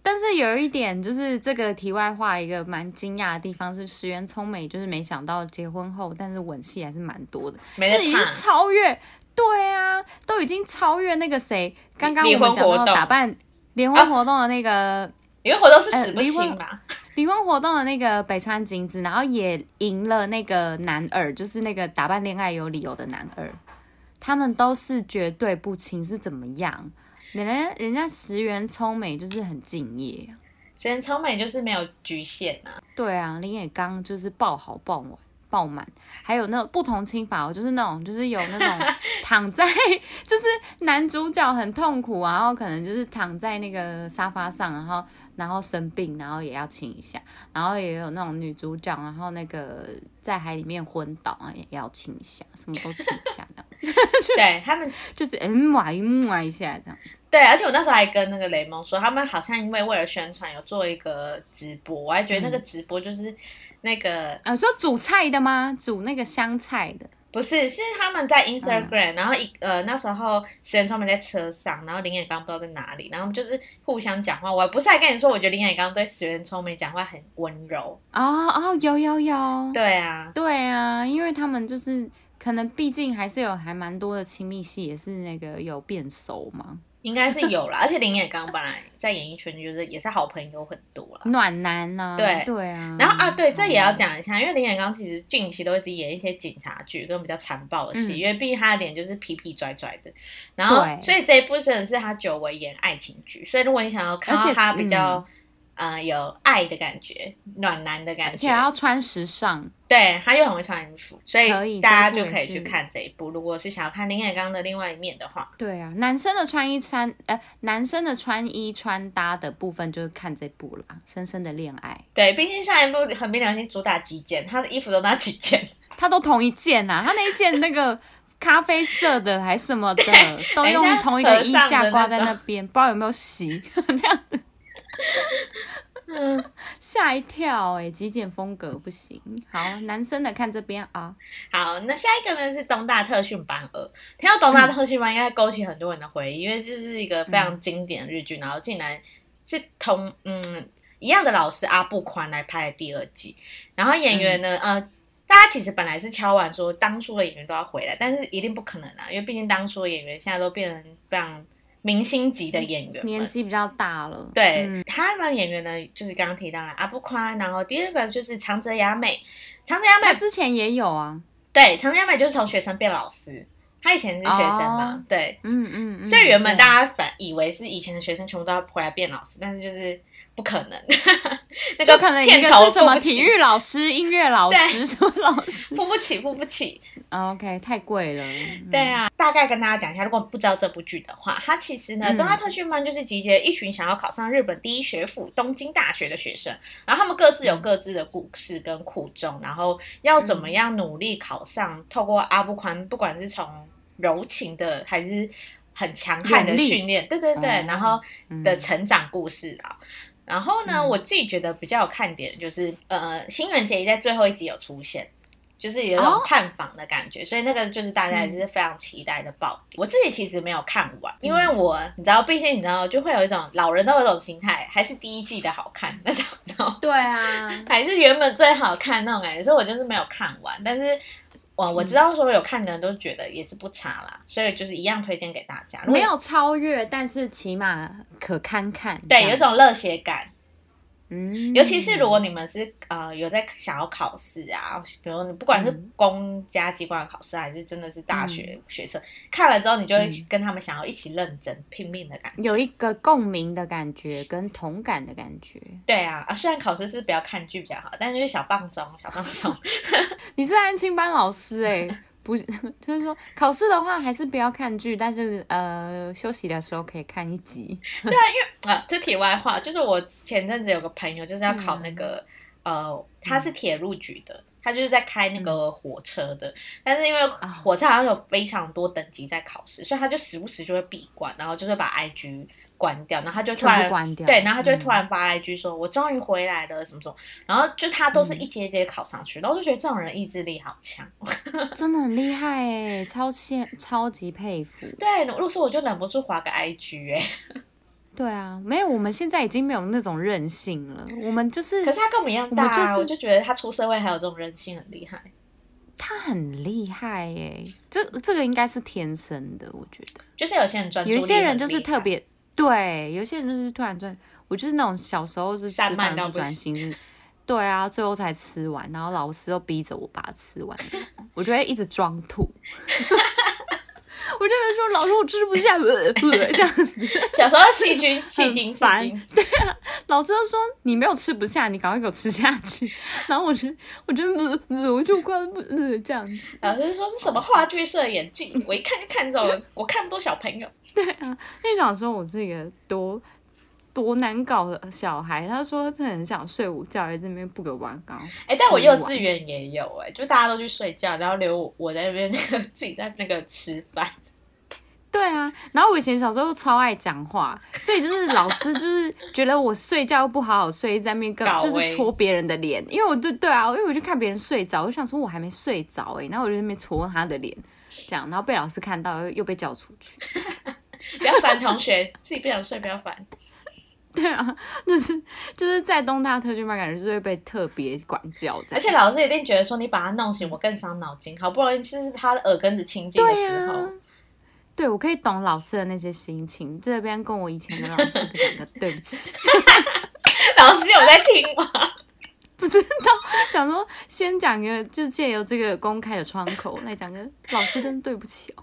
但是有一点就是这个题外话，一个蛮惊讶的地方是石原聪美，就是没想到结婚后，但是吻戏还是蛮多的，就是已经超越。对啊，都已经超越那个谁，刚刚我们讲到打扮联婚活动的那个离婚活动是死不清吧？(laughs) 离婚活动的那个北川景子，然后也赢了那个男二，就是那个打扮恋爱有理由的男二，他们都是绝对不清是怎么样？人家人家石原聪美就是很敬业，石原聪美就是没有局限啊。对啊，林野刚就是爆好爆满。爆满，还有那种不同亲法哦，就是那种，就是有那种 (laughs) 躺在，就是男主角很痛苦啊，然后可能就是躺在那个沙发上，然后然后生病，然后也要亲一下，然后也有那种女主角，然后那个在海里面昏倒啊，也要亲一下，什么都亲一下这样子。对他们 (laughs) 就是嗯哇一哇一下这样子。对，而且我那时候还跟那个雷蒙说，他们好像因为为了宣传有做一个直播，我还觉得那个直播就是。那个呃，说煮菜的吗？煮那个香菜的？不是，是他们在 Instagram，、嗯、然后一呃那时候石原聪美在车上，然后林野刚不知道在哪里，然后就是互相讲话。我不是还跟你说，我觉得林野刚对石原聪美讲话很温柔哦哦，有有有，对啊对啊，因为他们就是可能毕竟还是有还蛮多的亲密戏，也是那个有变熟嘛。应该是有啦，(laughs) 而且林野刚本来在演艺圈就是也是好朋友很多啦，暖男呢、啊。对。对啊，然后啊，对，这也要讲一下，因为林野刚其实近期都一直演一些警察剧跟比较残暴的戏，嗯、因为毕竟他的脸就是痞痞拽拽的，然后所以这一部真的是他久违演爱情剧，所以如果你想要看到他比较呃，有爱的感觉，暖男的感觉，而且还要穿时尚，对，他又很会穿衣服，所以大家就可以去看这一部。如果是想要看林海刚的另外一面的话，对啊，男生的穿衣穿，呃，男生的穿衣穿搭的部分就是看这部了，《深深的恋爱》。对，毕竟上一部很凭良心主打几件，他的衣服都那几件，(laughs) 他都同一件呐、啊，他那一件那个咖啡色的还是什么的，都用同一个衣架挂在那边，不知道有没有洗 (laughs) 那样子。嗯，(laughs) 吓一跳哎、欸，极简风格不行。好，男生的看这边啊。好，那下一个呢是东大特训班二。听到东大特训班，应该勾起很多人的回忆，嗯、因为这是一个非常经典的日剧，嗯、然后竟然是同嗯一样的老师阿布宽来拍的第二季。然后演员呢，嗯、呃，大家其实本来是敲完说当初的演员都要回来，但是一定不可能啊，因为毕竟当初的演员现在都变成非常。明星级的演员，年纪比较大了。对，嗯、他们演员呢，就是刚刚提到了阿不宽，然后第二个就是长泽雅美。长泽雅美之前也有啊。对，长泽雅美就是从学生变老师，他以前是学生嘛。哦、对，嗯嗯。嗯嗯，所以原本大家反以为是以前的学生全部都要回来变老师，但是就是。不可能，(laughs) 那就可能一个是什么体育老师、音乐老师 (laughs) 什么老师，付不起，付不起。OK，太贵了。对啊，大概跟大家讲一下，如果不知道这部剧的话，它其实呢，东大特训班就是集结一群想要考上日本第一学府东京大学的学生，然后他们各自有各自的故事跟苦衷，然后要怎么样努力考上，透过阿部宽，不管是从柔情的还是很强悍的训练，对对对，然后的成长故事啊。然后呢，嗯、我自己觉得比较有看点，就是呃，新垣结衣在最后一集有出现，就是有种探访的感觉，哦、所以那个就是大家也是非常期待的爆点。嗯、我自己其实没有看完，因为我你知道，毕竟你知道，就会有一种老人都有一种心态，还是第一季的好看那种，对啊，(laughs) 还是原本最好看那种感觉，所以我就是没有看完，但是。我我知道说有看的人都觉得也是不差啦，所以就是一样推荐给大家。没有超越，但是起码可堪看。对，有种热血感。嗯，尤其是如果你们是呃有在想要考试啊，比如你不管是公家机关的考试，还是真的是大学学生，嗯、看了之后你就会跟他们想要一起认真拼命的感觉，有一个共鸣的感觉跟同感的感觉。对啊，啊，虽然考试是不要看剧比较好，但是就是小放松，小放松。(laughs) 你是安亲班老师哎、欸。不是，(laughs) 就是说考试的话还是不要看剧，但是呃休息的时候可以看一集。(laughs) 对啊，因为啊，这题外话就是我前阵子有个朋友就是要考那个、嗯、呃，他是铁路局的，他就是在开那个火车的，嗯、但是因为火车好像有非常多等级在考试，所以他就时不时就会闭关，然后就是把 IG。关掉，然后他就突然关掉，对，然后他就会突然发 IG 说：“嗯、我终于回来了，什么什么。”然后就他都是一节一阶考上去，嗯、然后我就觉得这种人意志力好强，(laughs) 真的很厉害哎，超羡超级佩服。对，如果说我就忍不住划个 IG 哎。对啊，没有，我们现在已经没有那种任性了，我们就是，可是他跟我们一样大，啊，我，就是，我就觉得他出社会还有这种任性，很厉害。他很厉害哎，这这个应该是天生的，我觉得。就是有些人专注，有些人就是特别。对，有些人就是突然专，我就是那种小时候是吃饭不专心，对啊，最后才吃完，然后老师又逼着我把它吃完，我就会一直装吐，(laughs) 我就会说老师我吃不下，呃，(laughs) 这样子，小时候细菌 (laughs) 细菌。烦，对啊，老师都说你没有吃不下，你赶快给我吃下去，然后我就我就呃呃，我就快呃这样子，老师说是什么话剧社眼镜，我一看就看中了，我看不多小朋友。(laughs) 对啊，那想说我是一个多多难搞的小孩。他说他很想睡午觉，在这边不给我玩刚。哎、欸，但我幼稚园也有哎、欸，就大家都去睡觉，然后留我在那边那 (laughs) 个自己在那个吃饭。对啊，然后我以前小时候超爱讲话，所以就是老师就是觉得我睡觉不好好睡，在那边跟就是戳别人的脸，因为我对对啊，因为我就看别人睡着，我就想说我还没睡着哎、欸，然后我就在那边戳他的脸，这样，然后被老师看到又又被叫出去。(laughs) 不要烦同学，自己不想睡不要烦。(laughs) 对啊，就是就是在东大特训班，感觉是会被特别管教的。而且老师一定觉得说，你把他弄醒，我更伤脑筋。好不容易是他的耳根子清净的时候，对，啊、对我可以懂老师的那些心情。这边跟我以前的老师讲的对不起，(laughs) 老师有在听吗？(laughs) 不知道，想说先讲个，就借由这个公开的窗口来讲个，老师真的对不起哦。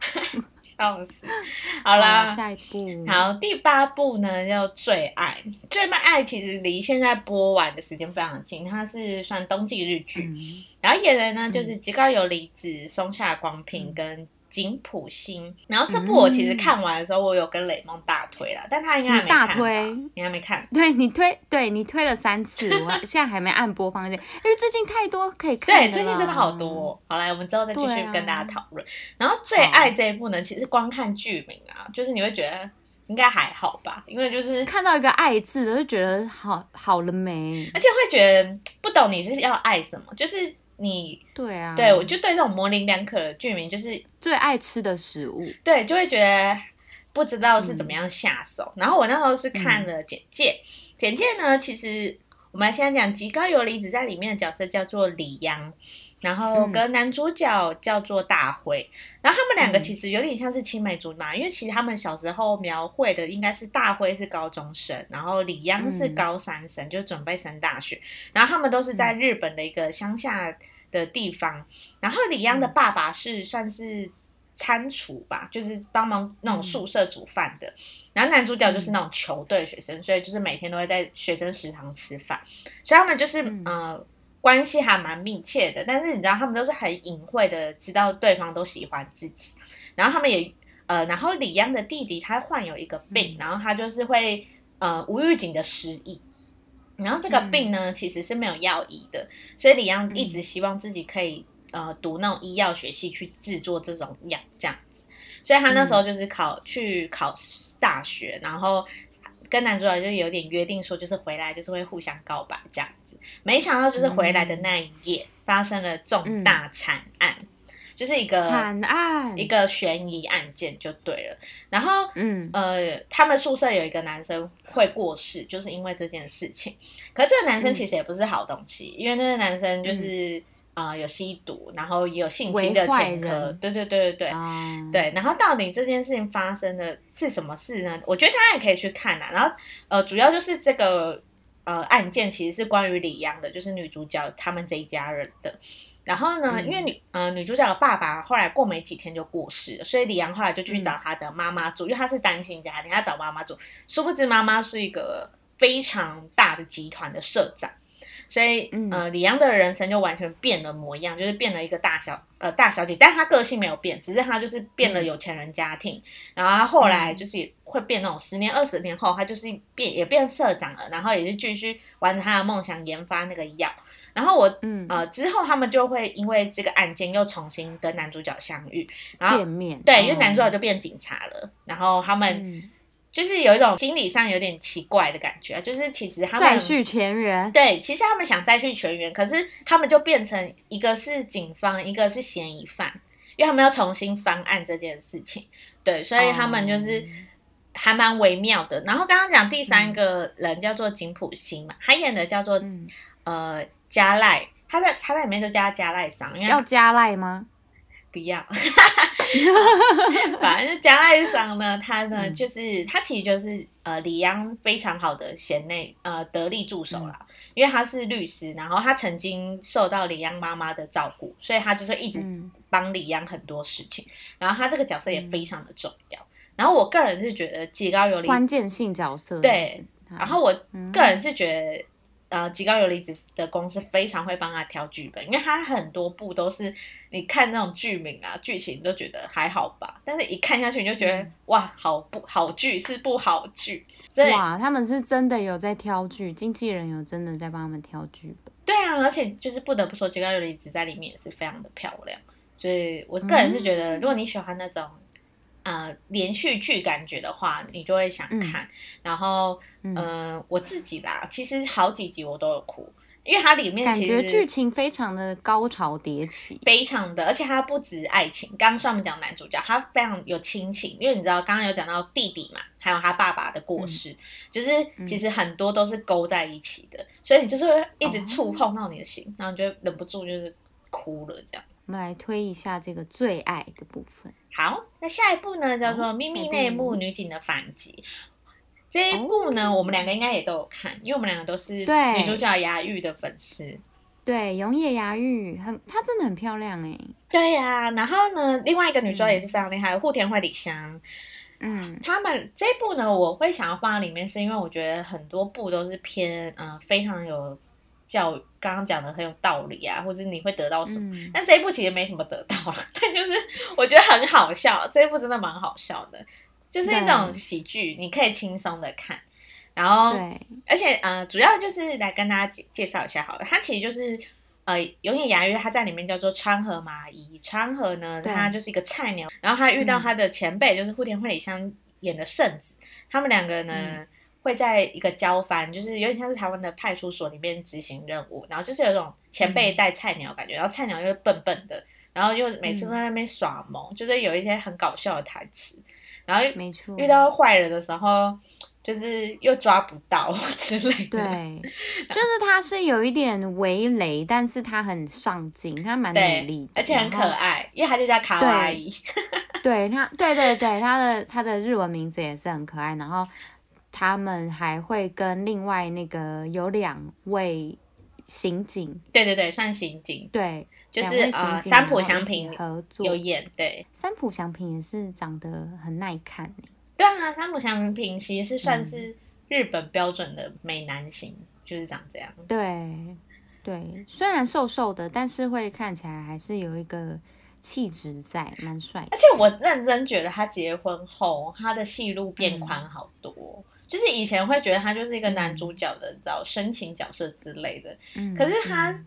笑死！(laughs) 好啦，下一部，好，第八部呢叫《最爱》，《最爱》其实离现在播完的时间非常近，它是算冬季日剧，嗯、然后演员呢、嗯、就是吉高由里子、松下光平跟。井浦新，然后这部我其实看完的时候，我有跟雷梦大推了，嗯、但他应该还没看。大推，你还没看？对你推，对你推了三次，(laughs) 我现在还没按播放键，因为最近太多可以看。对，最近真的好多、哦。好来，我们之后再继续跟大家讨论。啊、然后最爱这一部呢，其实光看剧名啊，就是你会觉得应该还好吧，因为就是看到一个爱字，就觉得好好了没，而且会觉得不懂你是要爱什么，就是。你对啊，对我就对那种模棱两可的剧名，就是最爱吃的食物，对，就会觉得不知道是怎么样下手。嗯、然后我那时候是看了简介，嗯、简介呢，其实我们现在讲极高游离子在里面的角色叫做李央，然后跟男主角叫做大辉，嗯、然后他们两个其实有点像是青梅竹马，嗯、因为其实他们小时候描绘的应该是大辉是高中生，然后李央是高三生，嗯、就准备升大学，然后他们都是在日本的一个乡下的地方，嗯、然后李央的爸爸是算是餐厨吧，嗯、就是帮忙那种宿舍煮饭的，嗯、然后男主角就是那种球队学生，嗯、所以就是每天都会在学生食堂吃饭，所以他们就是、嗯、呃。关系还蛮密切的，但是你知道，他们都是很隐晦的，知道对方都喜欢自己。然后他们也呃，然后李央的弟弟他患有一个病，嗯、然后他就是会呃无预警的失忆。然后这个病呢，嗯、其实是没有药医的，所以李央一直希望自己可以呃读那种医药学系去制作这种药这样子。所以他那时候就是考、嗯、去考大学，然后跟男主角就有点约定说，就是回来就是会互相告白这样。没想到，就是回来的那一夜，发生了重大惨案，嗯、就是一个惨案，一个悬疑案件就对了。然后，嗯呃，他们宿舍有一个男生会过世，就是因为这件事情。可是这个男生其实也不是好东西，嗯、因为那个男生就是、嗯呃、有吸毒，然后也有性侵的前科。对对对对对，嗯、对。然后到底这件事情发生的是什么事呢？我觉得大家也可以去看啊。然后，呃，主要就是这个。呃，案件其实是关于李阳的，就是女主角他们这一家人的。然后呢，嗯、因为女呃女主角的爸爸后来过没几天就过世了，所以李阳后来就去找他的妈妈住，嗯、因为他是单亲家庭，他找妈妈住。殊不知妈妈是一个非常大的集团的社长。所以，呃，李阳的人生就完全变了模样，就是变了一个大小呃大小姐，但她个性没有变，只是她就是变了有钱人家庭。嗯、然后她后来就是也会变那种十年二十年后，她就是变也变社长了，然后也是继续完成她的梦想，研发那个药。然后我，嗯呃，之后他们就会因为这个案件又重新跟男主角相遇，然后见面。对，因为男主角就变警察了，然后他们。嗯就是有一种心理上有点奇怪的感觉，就是其实他们再续前缘，对，其实他们想再续前缘，可是他们就变成一个是警方，一个是嫌疑犯，因为他们要重新翻案这件事情，对，所以他们就是还蛮微妙的。然后刚刚讲第三个人叫做井浦新嘛，他演的叫做、嗯、呃加赖，他在他在里面就叫他加赖桑，要加赖吗？不要。(laughs) (laughs) 反正加赖桑呢，他呢、嗯、就是他其实就是呃里央非常好的贤内呃得力助手啦，嗯、因为他是律师，然后他曾经受到里央妈妈的照顾，所以他就是一直帮里央很多事情，嗯、然后他这个角色也非常的重要。嗯、然后我个人是觉得吉高由里关键性角色对，然后我个人是觉得。呃，极高游离子的公司非常会帮他挑剧本，因为他很多部都是你看那种剧名啊、剧情都觉得还好吧，但是一看下去你就觉得、嗯、哇，好不好剧是不好剧。哇，他们是真的有在挑剧，经纪人有真的在帮他们挑剧本。对啊，而且就是不得不说，极高游离子在里面也是非常的漂亮。所以我个人是觉得，嗯、如果你喜欢那种。呃，连续剧感觉的话，你就会想看。嗯、然后，嗯、呃，我自己啦，其实好几集我都有哭，因为它里面其实感觉剧情非常的高潮迭起，非常的，而且它不止爱情。刚刚上面讲男主角，他非常有亲情，因为你知道刚刚有讲到弟弟嘛，还有他爸爸的过世，嗯、就是其实很多都是勾在一起的，嗯、所以你就是会一直触碰到你的心，哦、然后你就忍不住就是哭了这样。我们来推一下这个最爱的部分。好，那下一部呢，叫做《秘密内幕：女警的反击》。这一部呢，哦、我们两个应该也都有看，因为我们两个都是女主角牙玉的粉丝。对，永野芽郁很，她真的很漂亮哎。对呀、啊，然后呢，另外一个女主角也是非常厉害，户、嗯、田惠里香。嗯，他们这一部呢，我会想要放在里面，是因为我觉得很多部都是偏嗯、呃、非常有教，刚刚讲的很有道理啊，或者你会得到什么。嗯、但这一部其实没什么得到了，(laughs) 但就是我觉得很好笑，这一部真的蛮好笑的，就是那种喜剧，你可以轻松的看。然后，而且呃，主要就是来跟大家介介绍一下好了，它其实就是呃，永野芽郁，他在里面叫做川河麻衣。川河呢，他就是一个菜鸟，然后他遇到他的前辈，就是户田惠梨香演的圣子，嗯、他们两个呢、嗯、会在一个交番，就是有点像是台湾的派出所里面执行任务，然后就是有种前辈带菜鸟感觉，嗯、然后菜鸟又笨笨的，然后又每次都在那边耍萌，嗯、就是有一些很搞笑的台词，然后没错，遇到坏人的时候。就是又抓不到 (laughs) 之类的，对，(laughs) 就是他是有一点微雷，但是他很上进，他蛮努力，而且很可爱，因为他就叫卡哇伊。对他，对对对，他的他的日文名字也是很可爱。然后他们还会跟另外那个有两位刑警，对对对，算刑警，对，就是呃三浦祥平合作有演，对，三浦祥平也是长得很耐看。对啊，三浦祥平其实是算是日本标准的美男型，嗯、就是长这样。对，对，虽然瘦瘦的，但是会看起来还是有一个气质在，蛮帅。而且我认真觉得他结婚后，他的戏路变宽好多。嗯、就是以前会觉得他就是一个男主角的，你知道、深情角色之类的。嗯，可是他。嗯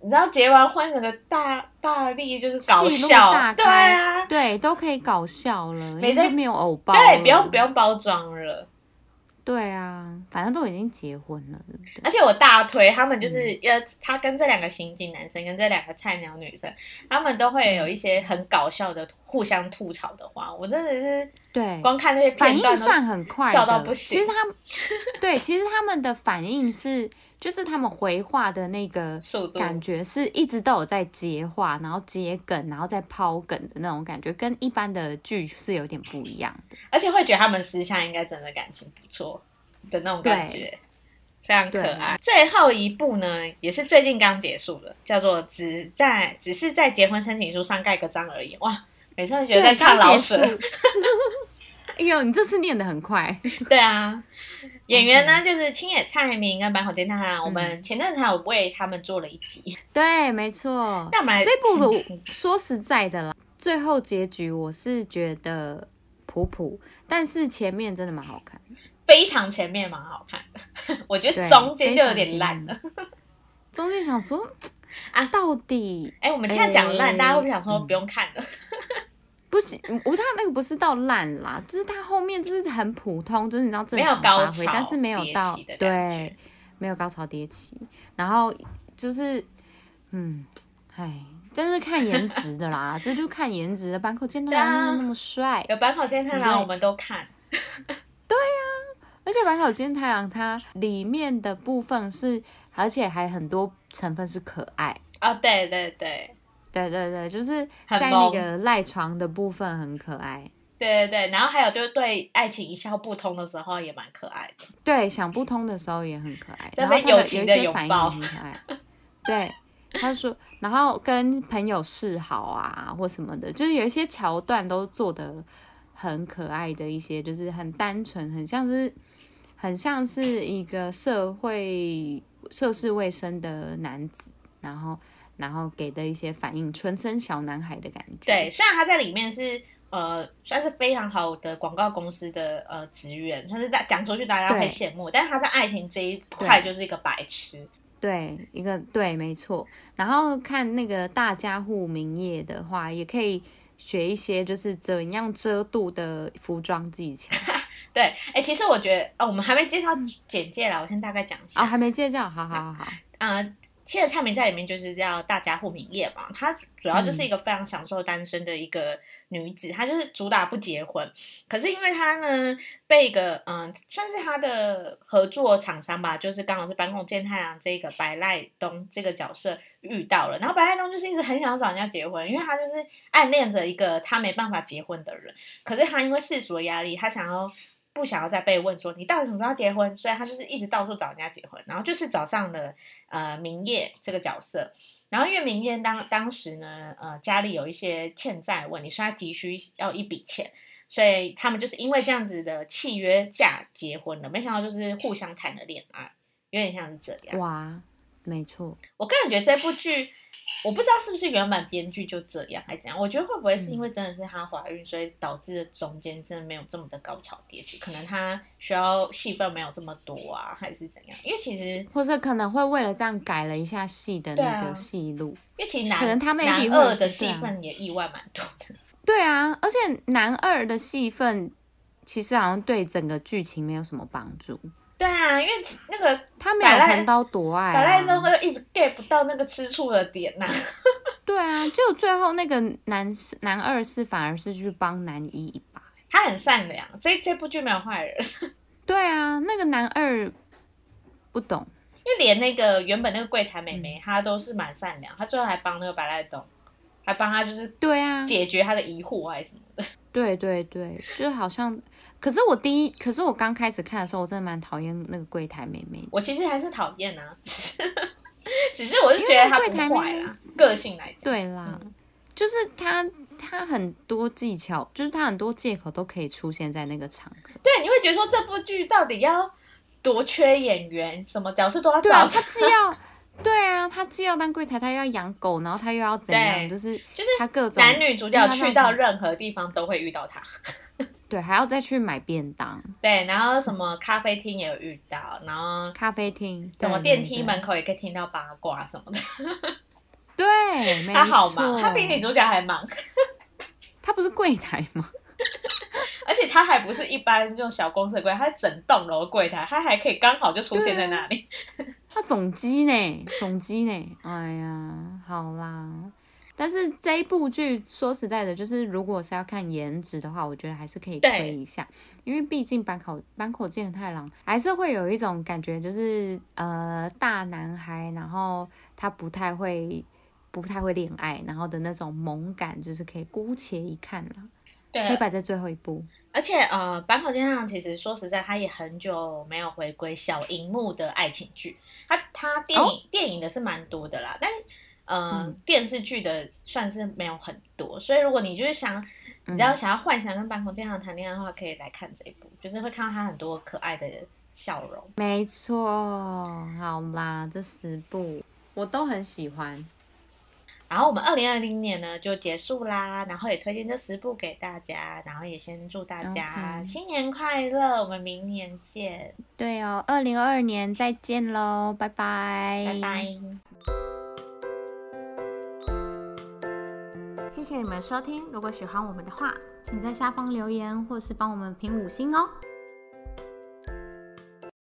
你知道结完婚整个大大力就是搞笑，对啊，对，都可以搞笑了，没得没有偶包，对，不用不用包装了，对啊，反正都已经结婚了，对不对？而且我大推他们，就是要，他跟这两个刑警男生跟这两个菜鸟女生，他们都会有一些很搞笑的互相吐槽的话，我真的是对，光看那些片段算很快，笑到不行。其实他们对，其实他们的反应是。就是他们回话的那个感觉，是一直都有在接话，然后接梗，然后再抛梗的那种感觉，跟一般的剧是有点不一样的。而且会觉得他们私下应该真的感情不错的那种感觉，非常可爱。最后一部呢，也是最近刚结束的，叫做《只在只是在结婚申请书上盖个章而已》。哇，每次都觉得在唱老舍。(laughs) 哎呦，你这次念的很快。(laughs) 对啊。演员呢，就是青野菜明跟坂口健太郎。我们前阵子还有为他们做了一集。对，没错。那我们来这部的，说实在的啦，最后结局我是觉得普普，但是前面真的蛮好看，非常前面蛮好看的。(laughs) 我觉得中间就有点烂了。中间想说 (laughs) 啊，到底哎，我们现在讲烂，大家会不会想说不用看了？不行，我他那个不是到烂啦，就是他后面就是很普通，就是你知道正常发挥，但是没有到对，没有高潮迭起，然后就是嗯，哎，真是看颜值的啦，这就看颜值的，坂口健太郎那么帅，有坂口健太郎我们都看，(laughs) 对呀、啊，而且坂口健太郎他里面的部分是，而且还很多成分是可爱哦，对对对。对对对，就是在那个赖床的部分很可爱。对对对，然后还有就是对爱情一窍不通的时候也蛮可爱的。对，想不通的时候也很可爱。这边友情的拥抱很可爱。对，他说，然后跟朋友示好啊，或什么的，就是有一些桥段都做的很可爱的一些，就是很单纯，很像是很像是一个社会涉世未深的男子，然后。然后给的一些反应，纯真小男孩的感觉。对，虽然他在里面是呃，算是非常好的广告公司的呃职员，但是在讲出去大家会羡慕。但是他在爱情这一块就是一个白痴。对，一个对，没错。然后看那个大家户名业的话，也可以学一些就是怎样遮肚的服装技巧。(laughs) 对，哎，其实我觉得哦，我们还没介绍简介啦，我先大概讲一下。哦，还没介绍，好好好好。嗯。(laughs) 青野菜名在里面就是叫大家户明业嘛，她主要就是一个非常享受单身的一个女子，她、嗯、就是主打不结婚。可是因为她呢被一个嗯，算是她的合作厂商吧，就是刚好是坂口健太郎这个白赖东这个角色遇到了，然后白赖东就是一直很想要找人家结婚，因为他就是暗恋着一个他没办法结婚的人，可是他因为世俗的压力，他想要。不想要再被问说你到底什么时候要结婚，所以他就是一直到处找人家结婚，然后就是找上了呃明叶这个角色。然后因为明叶当当时呢，呃家里有一些欠债问题，所以他急需要一笔钱，所以他们就是因为这样子的契约下结婚了。没想到就是互相谈了恋爱，有点像是这样。哇，没错。我个人觉得这部剧。我不知道是不是原本编剧就这样还是怎样，我觉得会不会是因为真的是她怀孕，所以导致中间真的没有这么的高潮迭起，可能她需要戏份没有这么多啊，还是怎样？因为其实或者可能会为了这样改了一下戏的那个戏路，啊，因为其实男可能他们男二的戏份也意外蛮多的。(laughs) 对啊，而且男二的戏份其实好像对整个剧情没有什么帮助。对啊，因为那个他没有谈刀夺爱，百赖都会一直 get 不到那个吃醋的点呐、啊。(laughs) 对啊，就最后那个男男二是反而是去帮男一一把，他很善良。这这部剧没有坏人。(laughs) 对啊，那个男二不懂，因为连那个原本那个柜台妹妹，她、嗯、都是蛮善良，她最后还帮那个白赖东，还帮他就是对啊解决他的疑惑还是什么的。(laughs) 对对对，就是好像。可是我第一，可是我刚开始看的时候，我真的蛮讨厌那个柜台妹妹。我其实还是讨厌啊，(laughs) 只是我是觉得她不坏啦，个性来讲。对啦，嗯、就是她，她很多技巧，就是她很多借口都可以出现在那个场合。对，你会觉得说这部剧到底要多缺演员，什么角色都要找。对啊，她既要，(laughs) 对啊，她既要当柜台，她又要养狗，然后她又要怎样？就是就是她各种男女主角去到任何地方都会遇到她。对，还要再去买便当。对，然后什么咖啡厅也有遇到，然后咖啡厅，什么电梯门口也可以听到八卦什么的。对，(laughs) 他好忙，他比女主角还忙。他不是柜台吗？(laughs) 而且他还不是一般这种小公司的柜台，他整栋楼柜台，他还可以刚好就出现在那里。他总机呢？总机呢？哎呀，好啦。但是这一部剧说实在的，就是如果是要看颜值的话，我觉得还是可以推一下，因为毕竟坂口坂口健太郎还是会有一种感觉，就是呃大男孩，然后他不太会不太会恋爱，然后的那种萌感，就是可以姑且一看了，对，可以摆在最后一部。而且呃坂口健太郎其实说实在，他也很久没有回归小荧幕的爱情剧，他他电影、哦、电影的是蛮多的啦，但是。呃、嗯，电视剧的算是没有很多，所以如果你就是想，你知道想要幻想跟坂口健太郎谈恋爱的话，可以来看这一部，就是会看到他很多可爱的笑容。没错，好啦，这十部我都很喜欢。然后我们二零二零年呢就结束啦，然后也推荐这十部给大家，然后也先祝大家新年快乐.我们明年见。对哦，二零二二年再见喽，拜拜，拜拜。谢谢你们收听，如果喜欢我们的话，请在下方留言或是帮我们评五星哦。